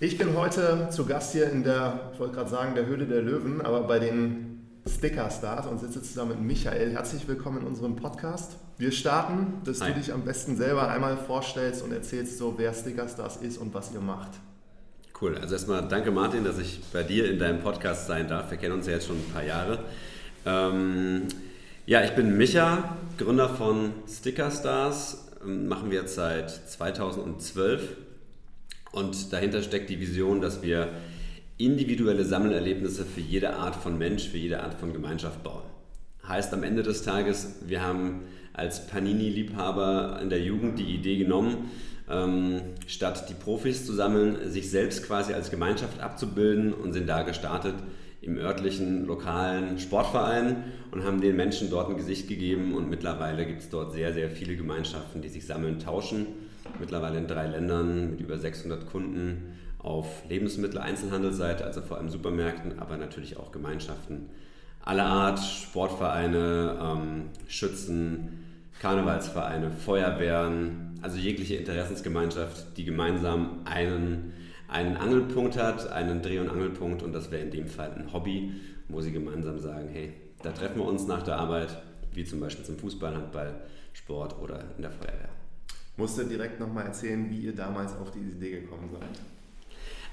Ich bin heute zu Gast hier in der, ich wollte gerade sagen, der Höhle der Löwen, aber bei den Sticker Stars und sitze zusammen mit Michael. Herzlich willkommen in unserem Podcast. Wir starten, dass Hi. du dich am besten selber einmal vorstellst und erzählst so, wer Sticker Stars ist und was ihr macht. Cool, also erstmal danke Martin, dass ich bei dir in deinem Podcast sein darf. Wir kennen uns ja jetzt schon ein paar Jahre. Ähm, ja, ich bin Micha, Gründer von Sticker Stars. Ähm, machen wir jetzt seit 2012 und dahinter steckt die Vision, dass wir individuelle Sammelerlebnisse für jede Art von Mensch, für jede Art von Gemeinschaft bauen. Heißt am Ende des Tages, wir haben als Panini-Liebhaber in der Jugend die Idee genommen, ähm, statt die Profis zu sammeln, sich selbst quasi als Gemeinschaft abzubilden und sind da gestartet im örtlichen, lokalen Sportverein und haben den Menschen dort ein Gesicht gegeben und mittlerweile gibt es dort sehr, sehr viele Gemeinschaften, die sich sammeln, tauschen mittlerweile in drei Ländern mit über 600 Kunden auf Lebensmittel-Einzelhandelsseite, also vor allem Supermärkten, aber natürlich auch Gemeinschaften aller Art, Sportvereine, ähm, Schützen, Karnevalsvereine, Feuerwehren, also jegliche Interessensgemeinschaft, die gemeinsam einen, einen Angelpunkt hat, einen Dreh- und Angelpunkt und das wäre in dem Fall ein Hobby, wo sie gemeinsam sagen, hey, da treffen wir uns nach der Arbeit, wie zum Beispiel zum Fußball, Handball, Sport oder in der Feuerwehr. Musst du direkt nochmal erzählen, wie ihr damals auf die Idee gekommen seid?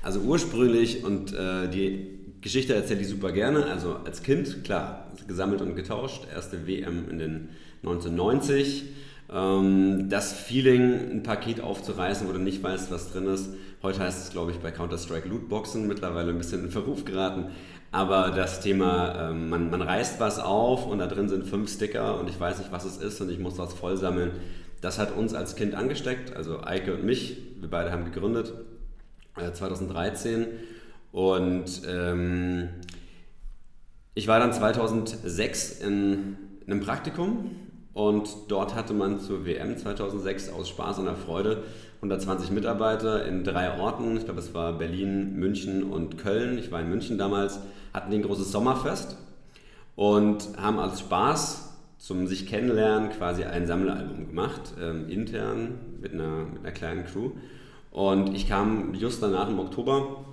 Also ursprünglich, und äh, die Geschichte erzähle ich super gerne, also als Kind, klar, gesammelt und getauscht, erste WM in den 1990. Ähm, das Feeling, ein Paket aufzureißen, wo du nicht weißt, was drin ist. Heute heißt es, glaube ich, bei Counter-Strike Lootboxen, mittlerweile ein bisschen in Verruf geraten. Aber das Thema, ähm, man, man reißt was auf und da drin sind fünf Sticker und ich weiß nicht, was es ist und ich muss das voll sammeln das hat uns als Kind angesteckt, also Eike und mich. Wir beide haben gegründet äh, 2013 und ähm, ich war dann 2006 in, in einem Praktikum und dort hatte man zur WM 2006 aus Spaß und Freude 120 Mitarbeiter in drei Orten. Ich glaube, es war Berlin, München und Köln. Ich war in München damals, hatten ein großes Sommerfest und haben als Spaß zum sich kennenlernen quasi ein Sammelalbum gemacht, ähm, intern mit einer, mit einer kleinen Crew. Und ich kam just danach im Oktober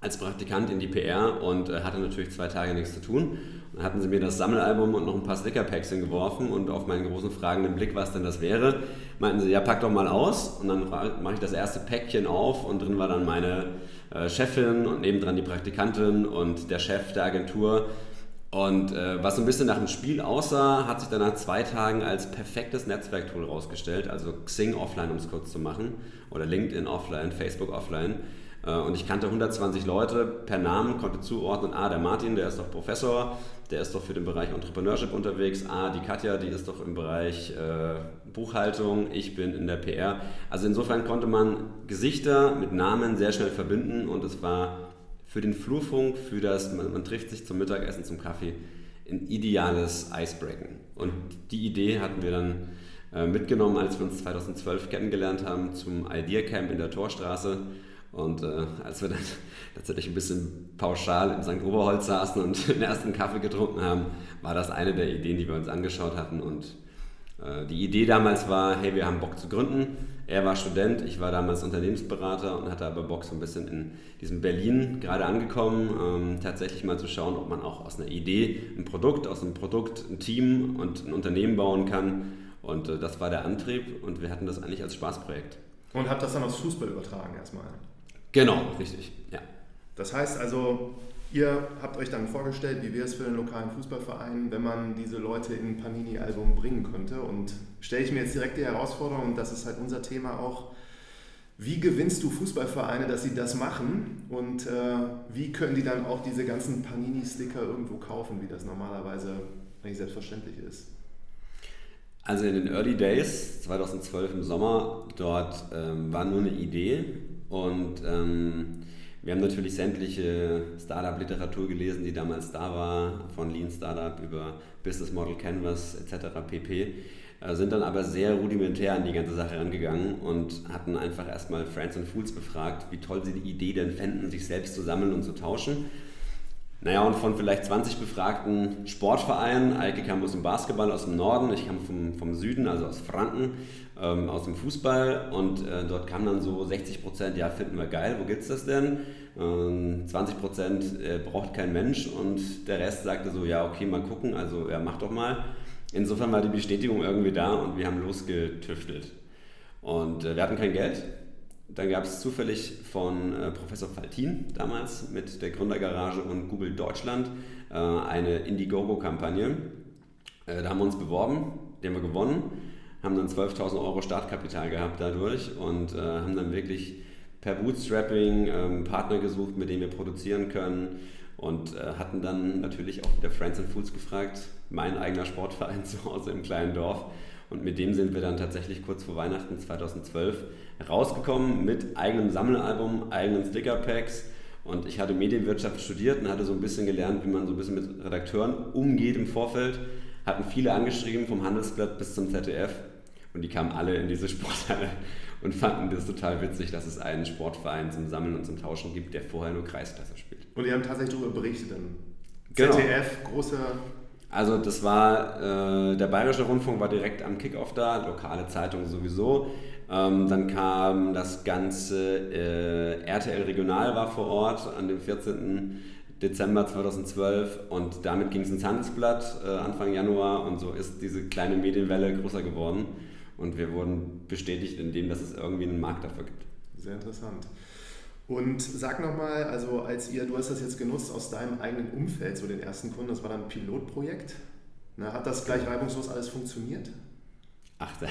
als Praktikant in die PR und äh, hatte natürlich zwei Tage nichts zu tun. Dann hatten sie mir das Sammelalbum und noch ein paar Stickerpacks hingeworfen und auf meinen großen fragenden Blick, was denn das wäre, meinten sie, ja, pack doch mal aus. Und dann mache ich das erste Päckchen auf und drin war dann meine äh, Chefin und nebendran die Praktikantin und der Chef der Agentur und äh, was so ein bisschen nach dem Spiel aussah, hat sich dann nach zwei Tagen als perfektes Netzwerktool rausgestellt, also Xing offline, um es kurz zu machen, oder LinkedIn offline, Facebook offline. Äh, und ich kannte 120 Leute per Namen, konnte zuordnen, ah, der Martin, der ist doch Professor, der ist doch für den Bereich Entrepreneurship unterwegs, ah, die Katja, die ist doch im Bereich äh, Buchhaltung, ich bin in der PR. Also insofern konnte man Gesichter mit Namen sehr schnell verbinden und es war für den Flurfunk, für das, man, man trifft sich zum Mittagessen, zum Kaffee, ein ideales Icebreaking. Und die Idee hatten wir dann äh, mitgenommen, als wir uns 2012 kennengelernt haben zum Idea Camp in der Torstraße. Und äh, als wir dann tatsächlich ein bisschen pauschal in St. Oberholz saßen und den ersten Kaffee getrunken haben, war das eine der Ideen, die wir uns angeschaut hatten. Und äh, die Idee damals war, hey, wir haben Bock zu gründen er war Student, ich war damals Unternehmensberater und hatte aber Bock, so ein bisschen in diesem Berlin gerade angekommen, ähm, tatsächlich mal zu schauen, ob man auch aus einer Idee ein Produkt, aus einem Produkt ein Team und ein Unternehmen bauen kann. Und äh, das war der Antrieb und wir hatten das eigentlich als Spaßprojekt. Und habt das dann aufs Fußball übertragen erstmal? Genau, richtig, ja. Das heißt also, Ihr habt euch dann vorgestellt, wie wäre es für den lokalen Fußballverein, wenn man diese Leute in ein Panini-Album bringen könnte. Und stelle ich mir jetzt direkt die Herausforderung, und das ist halt unser Thema auch, wie gewinnst du Fußballvereine, dass sie das machen? Und äh, wie können die dann auch diese ganzen Panini-Sticker irgendwo kaufen, wie das normalerweise eigentlich selbstverständlich ist? Also in den Early Days, 2012 im Sommer, dort ähm, war nur eine Idee und ähm, wir haben natürlich sämtliche Startup-Literatur gelesen, die damals da war, von Lean Startup über Business Model Canvas etc. pp. Äh, sind dann aber sehr rudimentär an die ganze Sache rangegangen und hatten einfach erstmal Friends and Fools befragt, wie toll sie die Idee denn fänden, sich selbst zu sammeln und zu tauschen naja, und von vielleicht 20 befragten Sportvereinen, Eike kam aus dem Basketball aus dem Norden, ich kam vom, vom Süden, also aus Franken, ähm, aus dem Fußball und äh, dort kamen dann so 60 Prozent, ja, finden wir geil, wo gibt's das denn? Ähm, 20 Prozent äh, braucht kein Mensch und der Rest sagte so, ja, okay, mal gucken, also ja, mach doch mal. Insofern war die Bestätigung irgendwie da und wir haben losgetüftelt. Und äh, wir hatten kein Geld, dann gab es zufällig von äh, Professor Faltin damals mit der Gründergarage und Google Deutschland äh, eine Indiegogo-Kampagne. Äh, da haben wir uns beworben, die haben wir gewonnen, haben dann 12.000 Euro Startkapital gehabt dadurch und haben dann wirklich per Bootstrapping ähm, Partner gesucht, mit denen wir produzieren können und hatten dann natürlich auch wieder Friends and Fools gefragt, mein eigener Sportverein zu Hause im kleinen Dorf. Und mit dem sind wir dann tatsächlich kurz vor Weihnachten 2012 rausgekommen mit eigenem Sammelalbum, eigenen Stickerpacks. Und ich hatte Medienwirtschaft studiert und hatte so ein bisschen gelernt, wie man so ein bisschen mit Redakteuren umgeht im Vorfeld. Hatten viele angeschrieben, vom Handelsblatt bis zum ZDF. Und die kamen alle in diese Sporthalle und fanden das total witzig, dass es einen Sportverein zum Sammeln und zum Tauschen gibt, der vorher nur Kreisklasse spielt. Und ihr habt tatsächlich darüber berichtet dann? Genau. ZDF, große also das war, äh, der Bayerische Rundfunk war direkt am Kickoff da, lokale Zeitung sowieso. Ähm, dann kam das ganze äh, RTL Regional war vor Ort an dem 14. Dezember 2012 und damit ging es ins Handelsblatt äh, Anfang Januar und so ist diese kleine Medienwelle größer geworden und wir wurden bestätigt in dem, dass es irgendwie einen Markt dafür gibt. Sehr interessant. Und sag nochmal, also als ihr, du hast das jetzt genutzt aus deinem eigenen Umfeld, so den ersten Kunden, das war dann ein Pilotprojekt. Na, hat das gleich reibungslos alles funktioniert? Ach, da,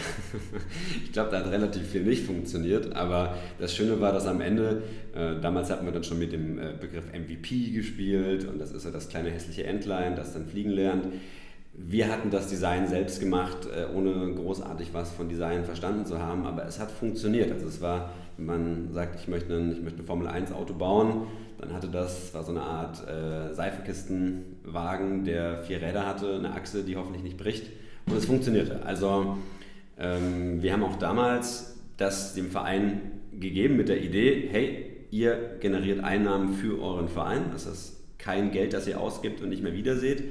ich glaube, da hat relativ viel nicht funktioniert, aber das Schöne war, dass am Ende, äh, damals hatten wir dann schon mit dem äh, Begriff MVP gespielt und das ist ja das kleine hässliche Entlein, das dann fliegen lernt. Wir hatten das Design selbst gemacht, äh, ohne großartig was von Design verstanden zu haben, aber es hat funktioniert. Also es war, wenn man sagt, ich möchte ein, ich möchte ein Formel 1 Auto bauen, dann hatte das, war so eine Art äh, Seifenkistenwagen, der vier Räder hatte, eine Achse, die hoffentlich nicht bricht und es funktionierte. Also ähm, wir haben auch damals das dem Verein gegeben mit der Idee, hey, ihr generiert Einnahmen für euren Verein, das ist kein Geld, das ihr ausgibt und nicht mehr wiederseht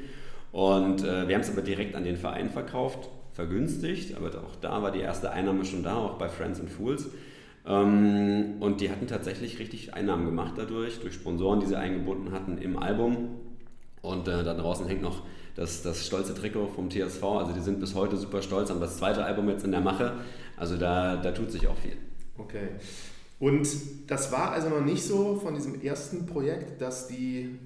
und äh, wir haben es aber direkt an den Verein verkauft, vergünstigt, aber auch da war die erste Einnahme schon da, auch bei Friends and Fools. Ähm, und die hatten tatsächlich richtig Einnahmen gemacht dadurch, durch Sponsoren, die sie eingebunden hatten im Album. Und äh, da draußen hängt noch das, das stolze Trikot vom TSV. Also die sind bis heute super stolz, haben das zweite Album jetzt in der Mache. Also da, da tut sich auch viel. Okay. Und das war also noch nicht so von diesem ersten Projekt, dass die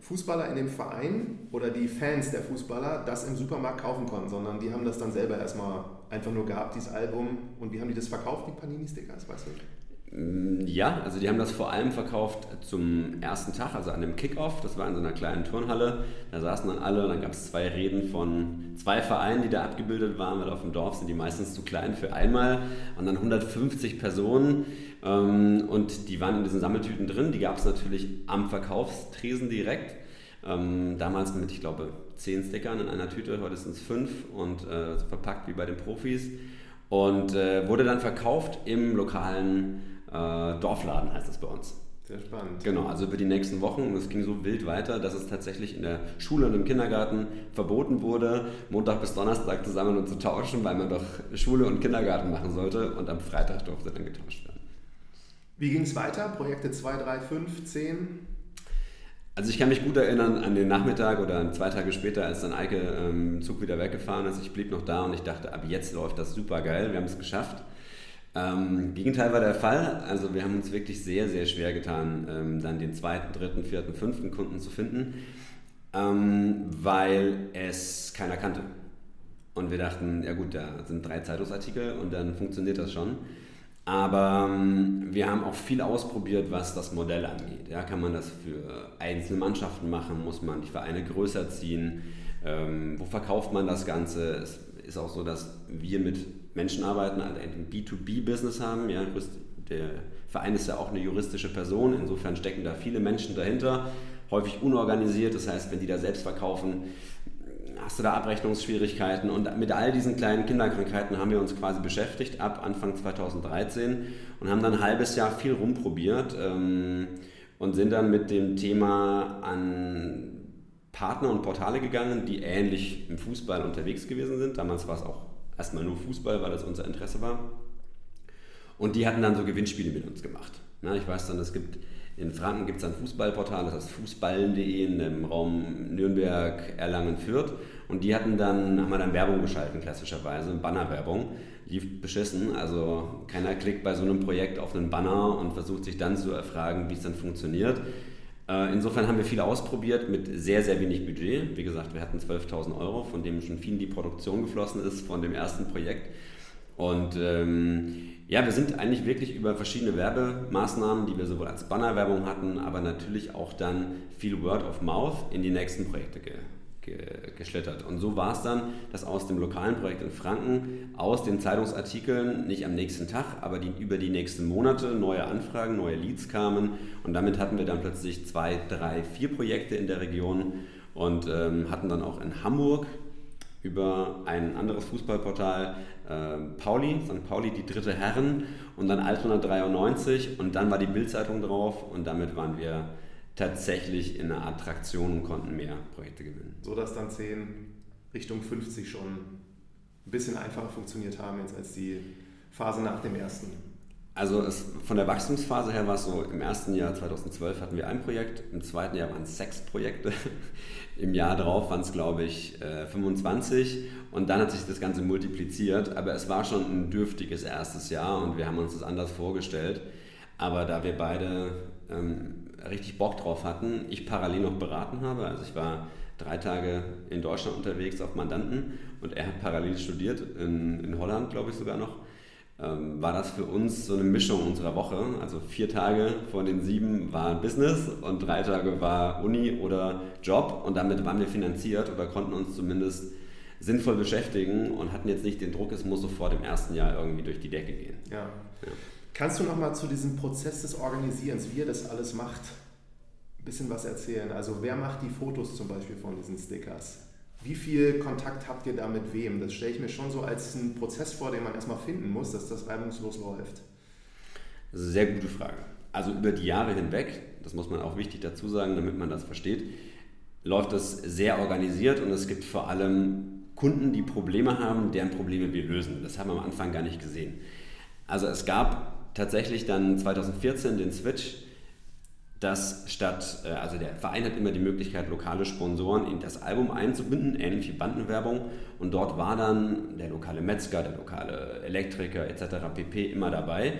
Fußballer in dem Verein oder die Fans der Fußballer das im Supermarkt kaufen konnten, sondern die haben das dann selber erstmal einfach nur gehabt, dieses Album. Und wie haben die das verkauft, die Panini-Stickers, weißt du? Mm, ja, also die haben das vor allem verkauft zum ersten Tag, also an dem Kickoff. Das war in so einer kleinen Turnhalle. Da saßen dann alle, dann gab es zwei Reden von zwei Vereinen, die da abgebildet waren, weil auf dem Dorf sind die meistens zu klein für einmal. Und dann 150 Personen ähm, und die waren in diesen Sammeltüten drin. Die gab es natürlich am Verkaufstresen direkt. Ähm, damals mit, ich glaube, zehn Stickern in einer Tüte, heute sind es fünf und äh, verpackt wie bei den Profis. Und äh, wurde dann verkauft im lokalen äh, Dorfladen, heißt das bei uns. Sehr spannend. Genau, also über die nächsten Wochen. Und es ging so wild weiter, dass es tatsächlich in der Schule und im Kindergarten verboten wurde, Montag bis Donnerstag zusammen und zu tauschen, weil man doch Schule und Kindergarten machen sollte. Und am Freitag durfte dann getauscht werden. Wie ging es weiter? Projekte 2, 3, 5, 10? Also ich kann mich gut erinnern an den Nachmittag oder zwei Tage später, als dann Eike ähm, Zug wieder weggefahren ist. Ich blieb noch da und ich dachte, ab jetzt läuft das super geil, wir haben es geschafft. Ähm, Gegenteil war der Fall. Also wir haben uns wirklich sehr, sehr schwer getan, ähm, dann den zweiten, dritten, vierten, fünften Kunden zu finden, ähm, weil es keiner kannte. Und wir dachten, ja gut, da sind drei Zeitungsartikel und dann funktioniert das schon. Aber ähm, wir haben auch viel ausprobiert, was das Modell angeht. Ja, kann man das für einzelne Mannschaften machen? Muss man die Vereine größer ziehen? Ähm, wo verkauft man das Ganze? Es ist auch so, dass wir mit Menschen arbeiten, also ein B2B-Business haben. Ja, der Verein ist ja auch eine juristische Person, insofern stecken da viele Menschen dahinter, häufig unorganisiert. Das heißt, wenn die da selbst verkaufen, hast du da Abrechnungsschwierigkeiten. Und mit all diesen kleinen Kinderkrankheiten haben wir uns quasi beschäftigt ab Anfang 2013 und haben dann ein halbes Jahr viel rumprobiert ähm, und sind dann mit dem Thema an Partner und Portale gegangen, die ähnlich im Fußball unterwegs gewesen sind. Damals war es auch erstmal nur Fußball, weil das unser Interesse war. Und die hatten dann so Gewinnspiele mit uns gemacht. Na, ich weiß dann, es gibt in Franken gibt es ein Fußballportal, das heißt fußballen.de in dem Raum Nürnberg, Erlangen, Fürth. Und die hatten dann, haben wir dann Werbung geschalten, klassischerweise, Bannerwerbung. Lief beschissen, also keiner klickt bei so einem Projekt auf einen Banner und versucht sich dann zu erfragen, wie es dann funktioniert. Äh, insofern haben wir viel ausprobiert mit sehr, sehr wenig Budget. Wie gesagt, wir hatten 12.000 Euro, von dem schon viel in die Produktion geflossen ist von dem ersten Projekt. Und ähm, ja, wir sind eigentlich wirklich über verschiedene Werbemaßnahmen, die wir sowohl als Bannerwerbung hatten, aber natürlich auch dann viel Word of Mouth in die nächsten Projekte ge ge geschlittert. Und so war es dann, dass aus dem lokalen Projekt in Franken, aus den Zeitungsartikeln, nicht am nächsten Tag, aber die, über die nächsten Monate neue Anfragen, neue Leads kamen. Und damit hatten wir dann plötzlich zwei, drei, vier Projekte in der Region und ähm, hatten dann auch in Hamburg über ein anderes Fußballportal äh, Pauli, St. Pauli, die dritte Herren und dann Altona 93 und dann war die Bildzeitung drauf und damit waren wir tatsächlich in einer Attraktion und konnten mehr Projekte gewinnen. So dass dann 10 Richtung 50 schon ein bisschen einfacher funktioniert haben jetzt als die Phase nach dem ersten. Also es, von der Wachstumsphase her war es so, im ersten Jahr 2012 hatten wir ein Projekt, im zweiten Jahr waren es sechs Projekte, im Jahr darauf waren es glaube ich 25 äh, und dann hat sich das Ganze multipliziert, aber es war schon ein dürftiges erstes Jahr und wir haben uns das anders vorgestellt. Aber da wir beide ähm, richtig Bock drauf hatten, ich parallel noch beraten habe, also ich war drei Tage in Deutschland unterwegs auf Mandanten und er hat parallel studiert, in, in Holland glaube ich sogar noch ähm, war das für uns so eine Mischung unserer Woche. Also vier Tage von den sieben war Business und drei Tage war Uni oder Job und damit waren wir finanziert oder konnten uns zumindest sinnvoll beschäftigen und hatten jetzt nicht den Druck, es muss sofort im ersten Jahr irgendwie durch die Decke gehen. Ja. ja. Kannst du nochmal zu diesem Prozess des Organisierens, wie ihr das alles macht, ein bisschen was erzählen? Also wer macht die Fotos zum Beispiel von diesen Stickers? Wie viel Kontakt habt ihr da mit wem? Das stelle ich mir schon so als einen Prozess vor, den man erstmal finden muss, dass das reibungslos läuft. Das ist eine sehr gute Frage. Also über die Jahre hinweg, das muss man auch wichtig dazu sagen, damit man das versteht, läuft das sehr organisiert und es gibt vor allem Kunden, die Probleme haben, deren Probleme wir lösen. Das haben wir am Anfang gar nicht gesehen. Also es gab tatsächlich dann 2014 den Switch dass statt, äh, also der Verein hat immer die Möglichkeit, lokale Sponsoren in das Album einzubinden, ähnlich wie Bandenwerbung. Und dort war dann der lokale Metzger, der lokale Elektriker etc. pp. immer dabei.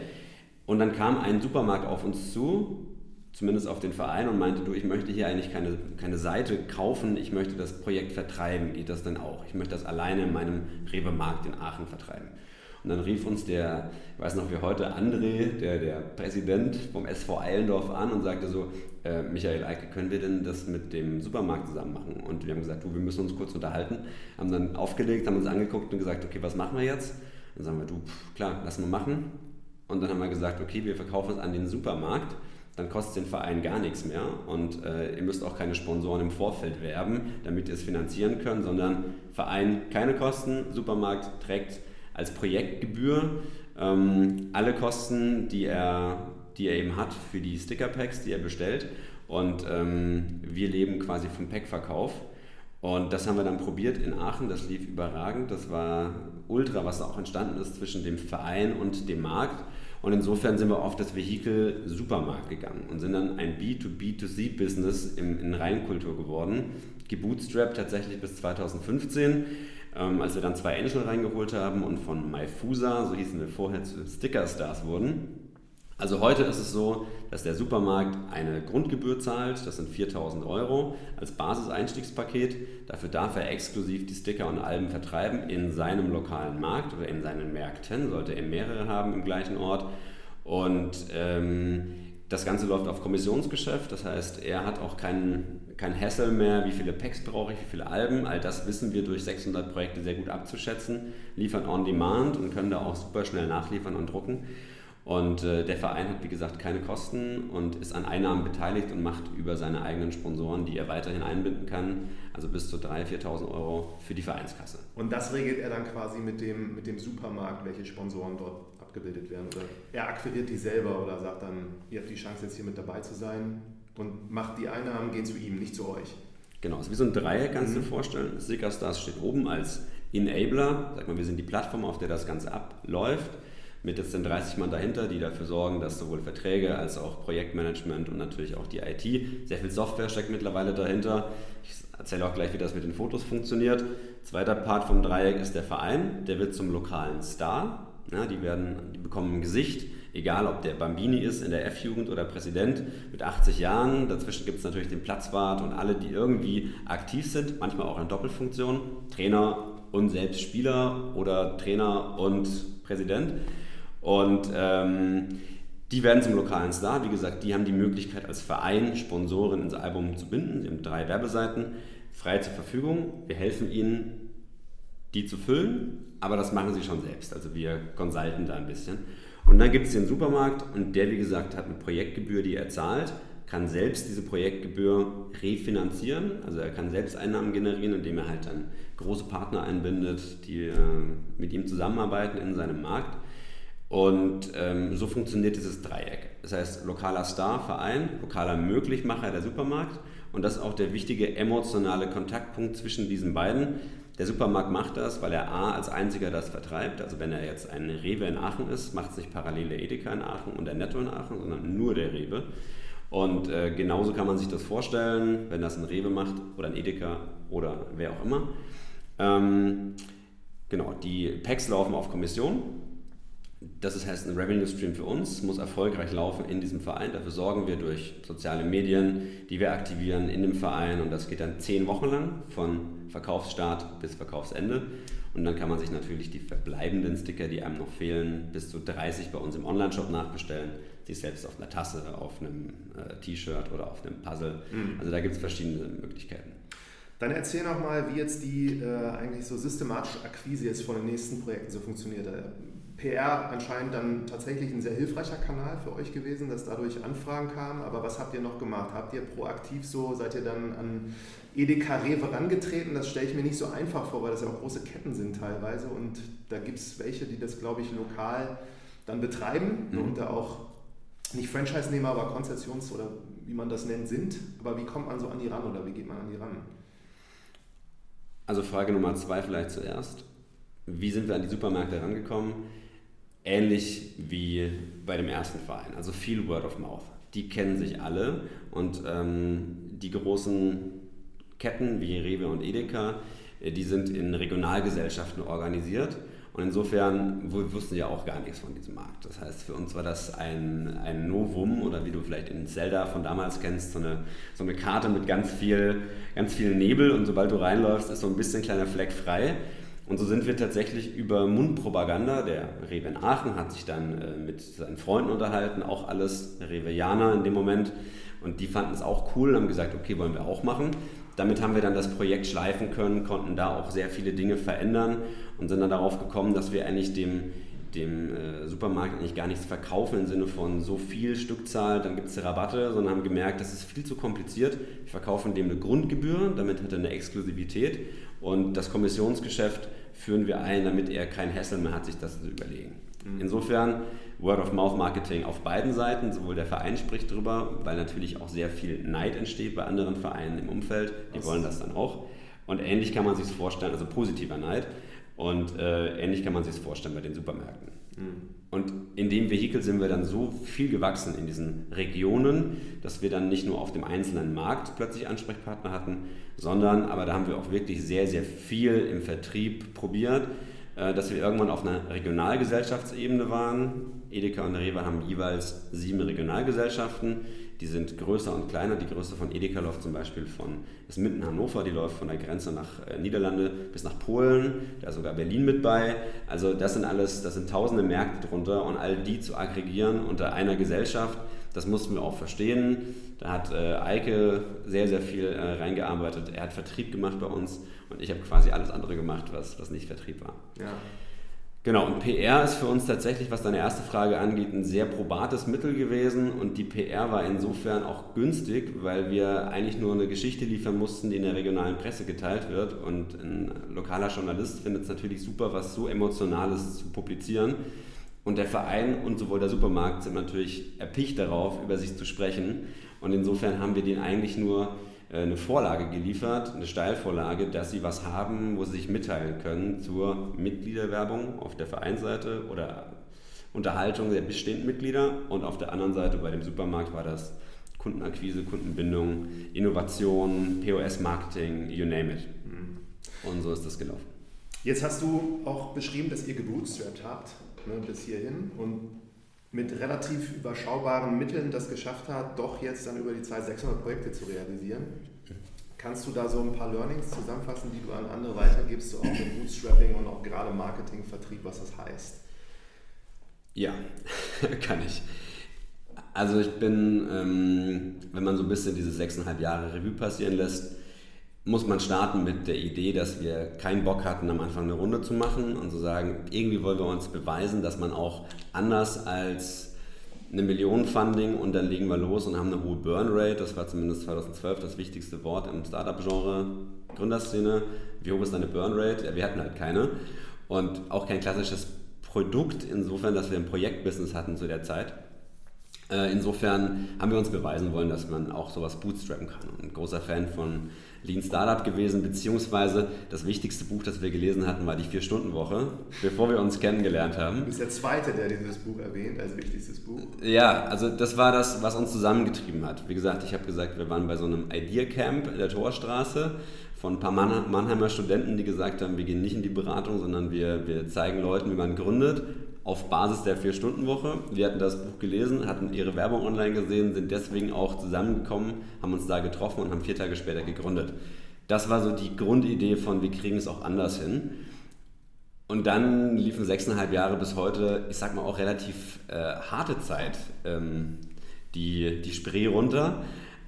Und dann kam ein Supermarkt auf uns zu, zumindest auf den Verein, und meinte, du, ich möchte hier eigentlich keine, keine Seite kaufen, ich möchte das Projekt vertreiben. Geht das denn auch? Ich möchte das alleine in meinem Rewe-Markt in Aachen vertreiben. Und dann rief uns der, ich weiß noch wie heute, André, der, der Präsident vom SV Eilendorf an und sagte so, äh, Michael Eike, können wir denn das mit dem Supermarkt zusammen machen? Und wir haben gesagt, du, wir müssen uns kurz unterhalten. Haben dann aufgelegt, haben uns angeguckt und gesagt, okay, was machen wir jetzt? Dann sagen wir, du, pff, klar, lass mal machen. Und dann haben wir gesagt, okay, wir verkaufen es an den Supermarkt dann kostet den Verein gar nichts mehr und äh, ihr müsst auch keine Sponsoren im Vorfeld werben, damit ihr es finanzieren könnt, sondern Verein keine Kosten, Supermarkt trägt als Projektgebühr ähm, alle Kosten, die er, die er eben hat für die Sticker-Packs, die er bestellt. Und ähm, wir leben quasi vom Packverkauf. Und das haben wir dann probiert in Aachen, das lief überragend. Das war ultra, was auch entstanden ist zwischen dem Verein und dem Markt. Und insofern sind wir auf das Vehikel Supermarkt gegangen und sind dann ein B2B2C-Business in Reinkultur geworden. Gebootstrapped tatsächlich bis 2015 ähm, als wir dann zwei Angel reingeholt haben und von MyFusa, so hießen wir vorher, zu Sticker-Stars wurden. Also heute ist es so, dass der Supermarkt eine Grundgebühr zahlt, das sind 4000 Euro als Basiseinstiegspaket. Dafür darf er exklusiv die Sticker und Alben vertreiben in seinem lokalen Markt oder in seinen Märkten, sollte er mehrere haben im gleichen Ort. Und ähm, das Ganze läuft auf Kommissionsgeschäft, das heißt, er hat auch keinen kein Hassel mehr, wie viele Packs brauche ich, wie viele Alben. All das wissen wir durch 600 Projekte sehr gut abzuschätzen, liefern on demand und können da auch super schnell nachliefern und drucken. Und äh, der Verein hat, wie gesagt, keine Kosten und ist an Einnahmen beteiligt und macht über seine eigenen Sponsoren, die er weiterhin einbinden kann, also bis zu 3.000, 4.000 Euro für die Vereinskasse. Und das regelt er dann quasi mit dem, mit dem Supermarkt, welche Sponsoren dort abgebildet werden? Oder er akquiriert die selber oder sagt dann, ihr habt die Chance jetzt hier mit dabei zu sein und macht die Einnahmen, gehen zu ihm, nicht zu euch? Genau, es ist wie so ein Dreieck, kannst du mhm. dir vorstellen. Sickerstars steht oben als Enabler, sag mal, wir sind die Plattform, auf der das Ganze abläuft mit jetzt den 30 Mann dahinter, die dafür sorgen, dass sowohl Verträge als auch Projektmanagement und natürlich auch die IT, sehr viel Software steckt mittlerweile dahinter. Ich erzähle auch gleich, wie das mit den Fotos funktioniert. Zweiter Part vom Dreieck ist der Verein, der wird zum lokalen Star. Ja, die, werden, die bekommen ein Gesicht, egal ob der Bambini ist in der F-Jugend oder Präsident mit 80 Jahren. Dazwischen gibt es natürlich den Platzwart und alle, die irgendwie aktiv sind, manchmal auch in Doppelfunktion, Trainer und selbst Spieler oder Trainer und Präsident. Und ähm, die werden zum lokalen Star. Wie gesagt, die haben die Möglichkeit als Verein Sponsoren ins Album zu binden. Sie haben drei Werbeseiten frei zur Verfügung. Wir helfen ihnen, die zu füllen, aber das machen sie schon selbst. Also wir consulten da ein bisschen. Und dann gibt es den Supermarkt und der, wie gesagt, hat eine Projektgebühr, die er zahlt, kann selbst diese Projektgebühr refinanzieren. Also er kann selbst Einnahmen generieren, indem er halt dann große Partner einbindet, die äh, mit ihm zusammenarbeiten in seinem Markt. Und ähm, so funktioniert dieses Dreieck. Das heißt, lokaler Star, Verein, lokaler Möglichmacher, der Supermarkt. Und das ist auch der wichtige emotionale Kontaktpunkt zwischen diesen beiden. Der Supermarkt macht das, weil er A als einziger das vertreibt. Also wenn er jetzt ein Rewe in Aachen ist, macht es nicht parallel der Edeka in Aachen und der Netto in Aachen, sondern nur der Rewe. Und äh, genauso kann man sich das vorstellen, wenn das ein Rewe macht oder ein Edeka oder wer auch immer. Ähm, genau, die Packs laufen auf Kommission das ist, heißt ein Revenue Stream für uns, muss erfolgreich laufen in diesem Verein. Dafür sorgen wir durch soziale Medien, die wir aktivieren in dem Verein und das geht dann zehn Wochen lang von Verkaufsstart bis Verkaufsende. Und dann kann man sich natürlich die verbleibenden Sticker, die einem noch fehlen, bis zu 30 bei uns im Online-Shop nachbestellen. Sich selbst auf einer Tasse, auf einem äh, T-Shirt oder auf einem Puzzle. Mhm. Also da gibt es verschiedene Möglichkeiten. Dann erzähl noch mal, wie jetzt die äh, eigentlich so systematische Akquise jetzt von den nächsten Projekten so funktioniert. PR anscheinend dann tatsächlich ein sehr hilfreicher Kanal für euch gewesen, dass dadurch Anfragen kamen. Aber was habt ihr noch gemacht? Habt ihr proaktiv so, seid ihr dann an Edeka Rewe rangetreten? Das stelle ich mir nicht so einfach vor, weil das ja auch große Ketten sind teilweise. Und da gibt es welche, die das, glaube ich, lokal dann betreiben mhm. und da auch nicht Franchise-Nehmer, aber Konzessions- oder wie man das nennt, sind. Aber wie kommt man so an die ran oder wie geht man an die ran? Also Frage Nummer zwei vielleicht zuerst. Wie sind wir an die Supermärkte rangekommen? Ähnlich wie bei dem ersten Verein. Also viel Word of Mouth. Die kennen sich alle und ähm, die großen Ketten wie Rewe und Edeka, äh, die sind in Regionalgesellschaften organisiert. Und insofern wir wussten ja auch gar nichts von diesem Markt. Das heißt, für uns war das ein, ein Novum oder wie du vielleicht in Zelda von damals kennst, so eine, so eine Karte mit ganz viel, ganz viel Nebel und sobald du reinläufst, ist so ein bisschen kleiner Fleck frei. Und so sind wir tatsächlich über Mundpropaganda, der Rewe in Aachen hat sich dann äh, mit seinen Freunden unterhalten, auch alles Revejaner in dem Moment. Und die fanden es auch cool, haben gesagt, okay, wollen wir auch machen. Damit haben wir dann das Projekt schleifen können, konnten da auch sehr viele Dinge verändern und sind dann darauf gekommen, dass wir eigentlich dem, dem äh, Supermarkt eigentlich gar nichts verkaufen im Sinne von so viel Stückzahl, dann gibt es Rabatte, sondern haben gemerkt, das ist viel zu kompliziert. Wir verkaufen dem eine Grundgebühr, damit hat er eine Exklusivität und das Kommissionsgeschäft führen wir ein, damit er kein Hassel mehr hat, sich das zu überlegen. Mhm. Insofern Word-of-Mouth-Marketing auf beiden Seiten, sowohl der Verein spricht drüber, weil natürlich auch sehr viel Neid entsteht bei anderen Vereinen im Umfeld, die Was? wollen das dann auch. Und ähnlich kann man sich es vorstellen, also positiver Neid, und äh, ähnlich kann man sich es vorstellen bei den Supermärkten. Mhm. Und in dem Vehikel sind wir dann so viel gewachsen in diesen Regionen, dass wir dann nicht nur auf dem einzelnen Markt plötzlich Ansprechpartner hatten, sondern, aber da haben wir auch wirklich sehr, sehr viel im Vertrieb probiert, äh, dass wir irgendwann auf einer Regionalgesellschaftsebene waren. Edeka und Rewe haben jeweils sieben Regionalgesellschaften die sind größer und kleiner. Die Größe von Edeka läuft zum Beispiel von, ist mitten Hannover, die läuft von der Grenze nach äh, Niederlande bis nach Polen, da ist sogar Berlin mit bei. Also das sind alles, das sind tausende Märkte drunter und all die zu aggregieren unter einer Gesellschaft, Das mussten wir auch verstehen. Da hat äh, Eike sehr, sehr viel äh, reingearbeitet. Er hat Vertrieb gemacht bei uns und ich habe quasi alles andere gemacht, was, was nicht Vertrieb war. Ja. Genau, und PR ist für uns tatsächlich, was deine erste Frage angeht, ein sehr probates Mittel gewesen. Und die PR war insofern auch günstig, weil wir eigentlich nur eine Geschichte liefern mussten, die in der regionalen Presse geteilt wird. Und ein lokaler Journalist findet es natürlich super, was so Emotionales zu publizieren. Und der Verein und sowohl der Supermarkt sind natürlich erpicht darauf, über sich zu sprechen. Und insofern haben wir den eigentlich nur eine Vorlage geliefert, eine Steilvorlage, dass sie was haben, wo sie sich mitteilen können zur Mitgliederwerbung auf der Vereinsseite oder Unterhaltung der bestehenden Mitglieder und auf der anderen Seite bei dem Supermarkt war das Kundenakquise, Kundenbindung, Innovation, POS-Marketing, you name it. Mhm. Und so ist das gelaufen. Jetzt hast du auch beschrieben, dass ihr gebootstrapped habt ne, bis hierhin und mit relativ überschaubaren Mitteln das geschafft hat, doch jetzt dann über die Zeit 600 Projekte zu realisieren. Kannst du da so ein paar Learnings zusammenfassen, die du an andere weitergibst, so auch mit Bootstrapping und auch gerade Marketing, Vertrieb, was das heißt? Ja, kann ich. Also ich bin, ähm, wenn man so ein bisschen diese sechseinhalb Jahre Revue passieren lässt, muss man starten mit der Idee, dass wir keinen Bock hatten, am Anfang eine Runde zu machen und zu sagen, irgendwie wollen wir uns beweisen, dass man auch anders als eine Million Funding und dann legen wir los und haben eine hohe Burn Rate. Das war zumindest 2012 das wichtigste Wort im Startup-Genre, Gründerszene. Wie hoch ist deine Burn Rate? Ja, wir hatten halt keine. Und auch kein klassisches Produkt, insofern, dass wir ein Projektbusiness hatten zu der Zeit. Äh, insofern haben wir uns beweisen wollen, dass man auch sowas bootstrappen kann. Und ein großer Fan von Lean Startup gewesen, beziehungsweise das wichtigste Buch, das wir gelesen hatten, war die Vier-Stunden-Woche, bevor wir uns kennengelernt haben. Du bist der Zweite, der dieses Buch erwähnt, als wichtigstes Buch. Ja, also das war das, was uns zusammengetrieben hat. Wie gesagt, ich habe gesagt, wir waren bei so einem Idea Camp in der Torstraße von ein paar Mannheimer Studenten, die gesagt haben, wir gehen nicht in die Beratung, sondern wir, wir zeigen Leuten, wie man gründet auf Basis der Vier-Stunden-Woche. Wir hatten das Buch gelesen, hatten ihre Werbung online gesehen, sind deswegen auch zusammengekommen, haben uns da getroffen und haben vier Tage später gegründet. Das war so die Grundidee von, wir kriegen es auch anders hin. Und dann liefen sechseinhalb Jahre bis heute, ich sag mal auch relativ äh, harte Zeit, ähm, die, die Spree runter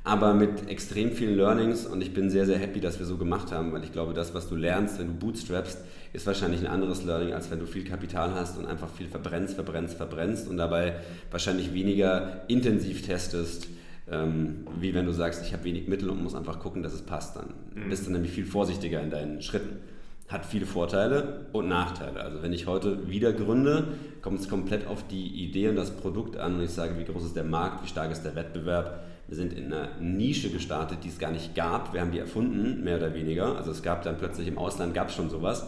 aber mit extrem vielen Learnings und ich bin sehr, sehr happy, dass wir so gemacht haben, weil ich glaube, das, was du lernst, wenn du bootstrappst, ist wahrscheinlich ein anderes Learning, als wenn du viel Kapital hast und einfach viel verbrennst, verbrennst, verbrennst und dabei wahrscheinlich weniger intensiv testest, ähm, wie wenn du sagst, ich habe wenig Mittel und muss einfach gucken, dass es passt. Dann mhm. bist du nämlich viel vorsichtiger in deinen Schritten. Hat viele Vorteile und Nachteile. Also wenn ich heute wieder gründe, kommt es komplett auf die Idee und das Produkt an und ich sage, wie groß ist der Markt, wie stark ist der Wettbewerb, wir sind in einer Nische gestartet, die es gar nicht gab. Wir haben die erfunden, mehr oder weniger. Also es gab dann plötzlich im Ausland gab es schon sowas,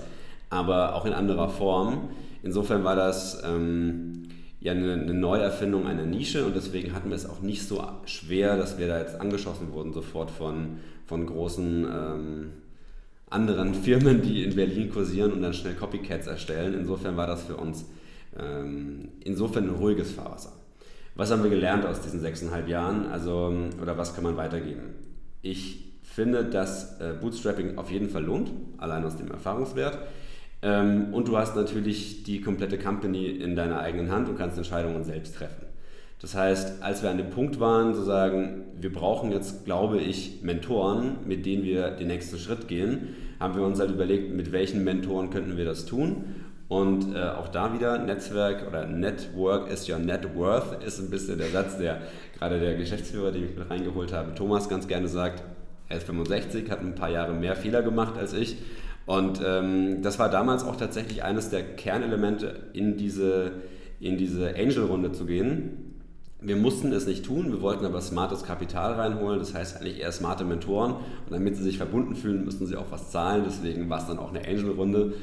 aber auch in anderer Form. Insofern war das ähm, ja eine, eine Neuerfindung einer Nische und deswegen hatten wir es auch nicht so schwer, dass wir da jetzt angeschossen wurden sofort von, von großen ähm, anderen Firmen, die in Berlin kursieren und dann schnell Copycats erstellen. Insofern war das für uns ähm, insofern ein ruhiges Fahrwasser. Was haben wir gelernt aus diesen sechseinhalb Jahren? Also, oder was kann man weitergeben? Ich finde, dass äh, Bootstrapping auf jeden Fall lohnt, allein aus dem Erfahrungswert. Ähm, und du hast natürlich die komplette Company in deiner eigenen Hand und kannst Entscheidungen selbst treffen. Das heißt, als wir an dem Punkt waren, zu sagen, wir brauchen jetzt, glaube ich, Mentoren, mit denen wir den nächsten Schritt gehen, haben wir uns halt überlegt, mit welchen Mentoren könnten wir das tun und äh, auch da wieder Netzwerk oder Network is your net worth ist ein bisschen der Satz, der gerade der Geschäftsführer, den ich mit reingeholt habe, Thomas ganz gerne sagt. Er ist 65, hat ein paar Jahre mehr Fehler gemacht als ich. Und ähm, das war damals auch tatsächlich eines der Kernelemente in diese, in diese Angel-Runde zu gehen. Wir mussten es nicht tun, wir wollten aber smartes Kapital reinholen, das heißt eigentlich eher smarte Mentoren. Und damit sie sich verbunden fühlen, müssten sie auch was zahlen, deswegen war es dann auch eine Angel-Runde.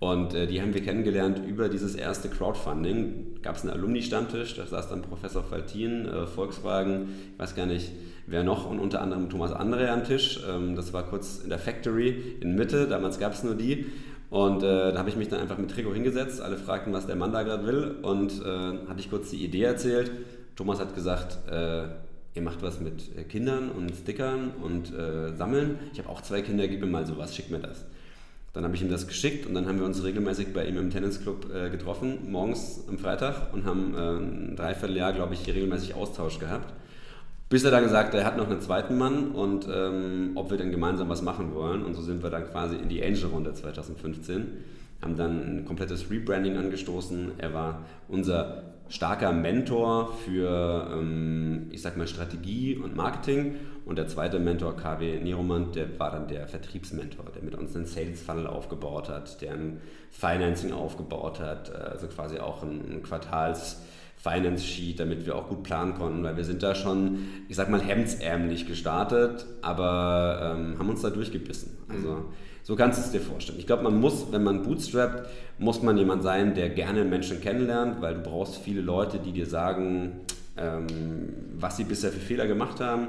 Und äh, die haben wir kennengelernt über dieses erste Crowdfunding. Gab es einen Alumni-Stammtisch, da saß dann Professor Faltin, äh, Volkswagen, ich weiß gar nicht, wer noch, und unter anderem Thomas Andre am Tisch. Ähm, das war kurz in der Factory in Mitte, damals gab es nur die. Und äh, da habe ich mich dann einfach mit Trigo hingesetzt. Alle fragten, was der Mann da gerade will. Und äh, hatte ich kurz die Idee erzählt. Thomas hat gesagt, äh, ihr macht was mit äh, Kindern und Stickern und äh, Sammeln. Ich habe auch zwei Kinder, gib mir mal sowas, schick mir das. Dann habe ich ihm das geschickt und dann haben wir uns regelmäßig bei ihm im Tennisclub äh, getroffen, morgens am Freitag und haben äh, ein Dreivierteljahr, glaube ich, regelmäßig Austausch gehabt. Bis er dann gesagt hat, er hat noch einen zweiten Mann und ähm, ob wir dann gemeinsam was machen wollen. Und so sind wir dann quasi in die Angel-Runde 2015, haben dann ein komplettes Rebranding angestoßen. Er war unser starker Mentor für, ähm, ich sag mal, Strategie und Marketing. Und der zweite Mentor, KW Niromand, der war dann der Vertriebsmentor, der mit uns einen Sales Funnel aufgebaut hat, der ein Financing aufgebaut hat, also quasi auch ein Quartals- Finance Sheet, damit wir auch gut planen konnten, weil wir sind da schon, ich sag mal, hemdsärmlich gestartet, aber ähm, haben uns da durchgebissen. Also so kannst du es dir vorstellen. Ich glaube, man muss, wenn man bootstrapt, muss man jemand sein, der gerne Menschen kennenlernt, weil du brauchst viele Leute, die dir sagen, ähm, was sie bisher für Fehler gemacht haben,